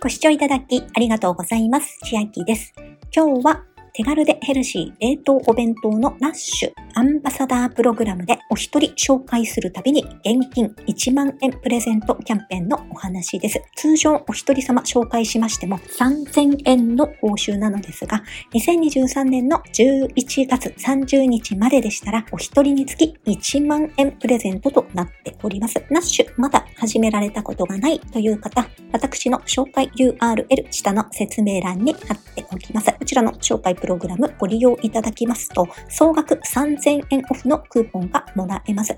ご視聴いただきありがとうございます。千秋です。今日は手軽でヘルシー冷凍お弁当のラッシュアンバサダープログラムでお一人紹介するたびに現金1万円プレゼントキャンペーンのお話です。通常お一人様紹介しましても3000円の報酬なのですが、2023年の11月30日まででしたらお一人につき1万円プレゼントとなっております。ラッシュまだ始められたことがないという方、私の紹介 URL 下の説明欄に貼っておきます。こちらの紹介プログラムご利用いただきますと、総額3000円オフのクーポンがもらえます。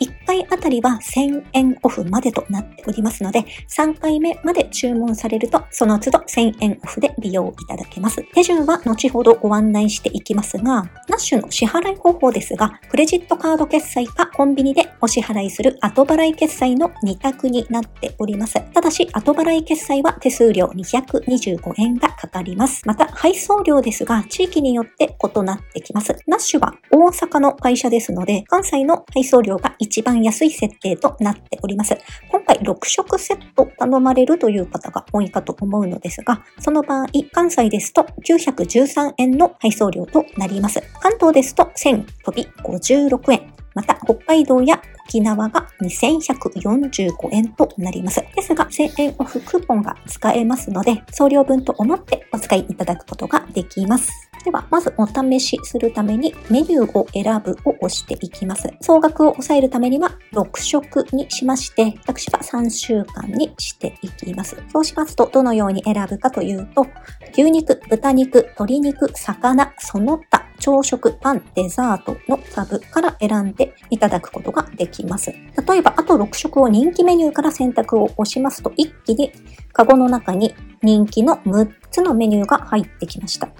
1回あたりは1000円オフまでとなっておりますので、3回目まで注文されると、その都度1000円オフで利用いただけます。手順は後ほどご案内していきますが、ナッシュの支払い方法ですが、クレジットカード決済かコンビニでお支払いする後払い決済の2択になっております。ただし、後払い決済は手数料225円がかかります。また、配送送料ですが、地域によって異なってきます。ナッシュは大阪の会社ですので、関西の配送料が一番安い設定となっております。今回6食セット頼まれるという方が多いかと思うのですが、その場合、関西ですと913円の配送料となります。関東ですと1000飛び56円。また、北海道や沖縄が2145円となります。ですが、1000円オフクーポンが使えますので、送料分と思ってお使いいただくことができます。では、まずお試しするためにメニューを選ぶを押していきます。総額を抑えるためには6食にしまして、私は3週間にしていきます。そうしますと、どのように選ぶかというと、牛肉、豚肉、鶏肉、魚、その他、朝食、パン、デザートのサブから選んでいただくことができます。例えば、あと6食を人気メニューから選択を押しますと、一気にカゴの中に人気の6つのメニューが入ってきました。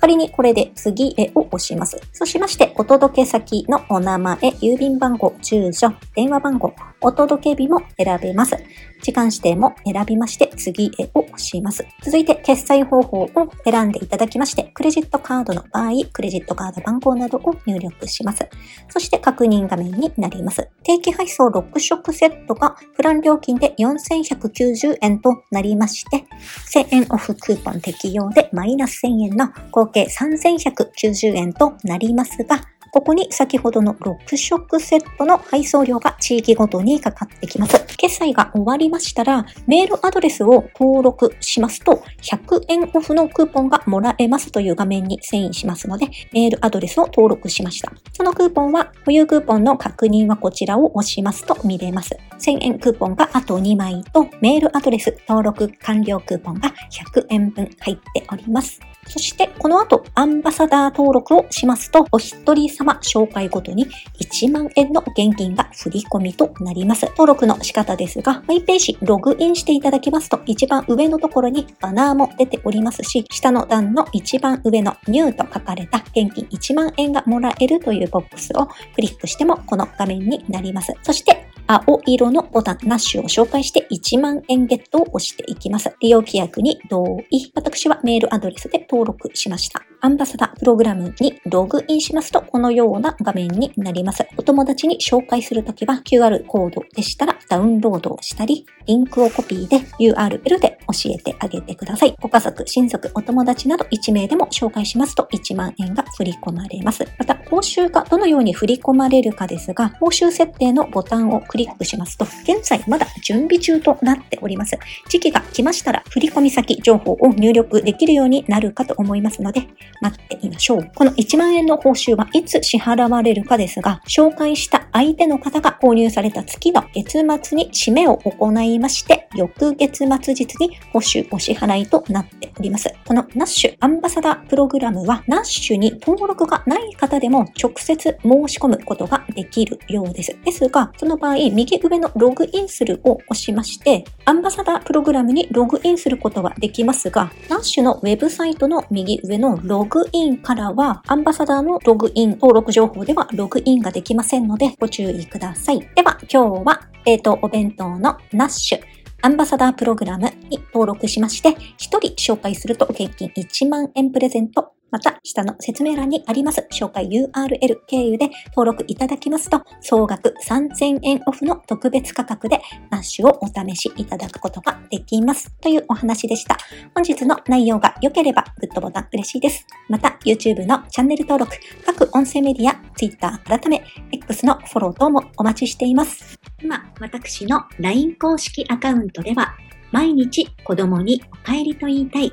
仮にこれで次へを押します。そうしまして、お届け先のお名前、郵便番号、住所、電話番号、お届け日も選べます。時間指定も選びまして、次へを押します。続いて、決済方法を選んでいただきまして、クレジットカードの場合、クレジットカード番号などを入力します。そして、確認画面になります。定期配送6食セットが、プラン料金で4190円となりまして、1000円オフクーポン適用でマイナス1000円の合計3190円となりますが、ここに先ほどの6食セットの配送料が地域ごとにかかってきます。決済が終わりましたら、メールアドレスを登録しますと、100円オフのクーポンがもらえますという画面に遷移しますので、メールアドレスを登録しました。そのクーポンは、保有クーポンの確認はこちらを押しますと見れます。1000円クーポンがあと2枚と、メールアドレス登録完了クーポンが100円分入っております。そして、この後、アンバサダー登録をしますと、お一人様紹介ごとに1万円の現金が振り込みとなります。登録の仕方ですが、マイページログインしていただきますと、一番上のところにバナーも出ておりますし、下の段の一番上のニューと書かれた現金1万円がもらえるというボックスをクリックしても、この画面になります。そして、青色のボタン、ナッシュを紹介して1万円ゲットを押していきます。利用規約に同意。私はメールアドレスで登録しました。アンバサダープログラムにログインしますと、このような画面になります。お友達に紹介するときは QR コードでしたらダウンロードをしたり、リンクをコピーで URL で教えてあげてください。ご家族、親族、お友達など1名でも紹介しますと1万円が振り込まれます。また、報酬がどのように振り込まれるかですが、報酬設定のボタンをクリックしますと、現在まだ準備中となっております。時期が来ましたら、振込先情報を入力できるようになるかと思いますので、待ってみましょう。この1万円の報酬はいつ支払われるかですが、紹介した相手の方が購入された月の月末に締めを行いまして、翌月末日に報酬お支払いとなっております。このナッシュアンバサダープログラムは、ナッシュに登録がない方でも直接申し込むことができるようです。ですが、その場合、右上のログインするを押しまして、アンバサダープログラムにログインすることはできますが、ナッシュのウェブサイトの右上のログログインからは、アンバサダーのログイン登録情報ではログインができませんので、ご注意ください。では、今日は冷凍お弁当のナッシュアンバサダープログラムに登録しまして、1人紹介すると現金1万円プレゼントまた、下の説明欄にあります紹介 URL 経由で登録いただきますと、総額3000円オフの特別価格でナッシュをお試しいただくことができます。というお話でした。本日の内容が良ければグッドボタン嬉しいです。また、YouTube のチャンネル登録、各音声メディア、Twitter 改め、X のフォロー等もお待ちしています。今、私の LINE 公式アカウントでは、毎日子供にお帰りと言いたい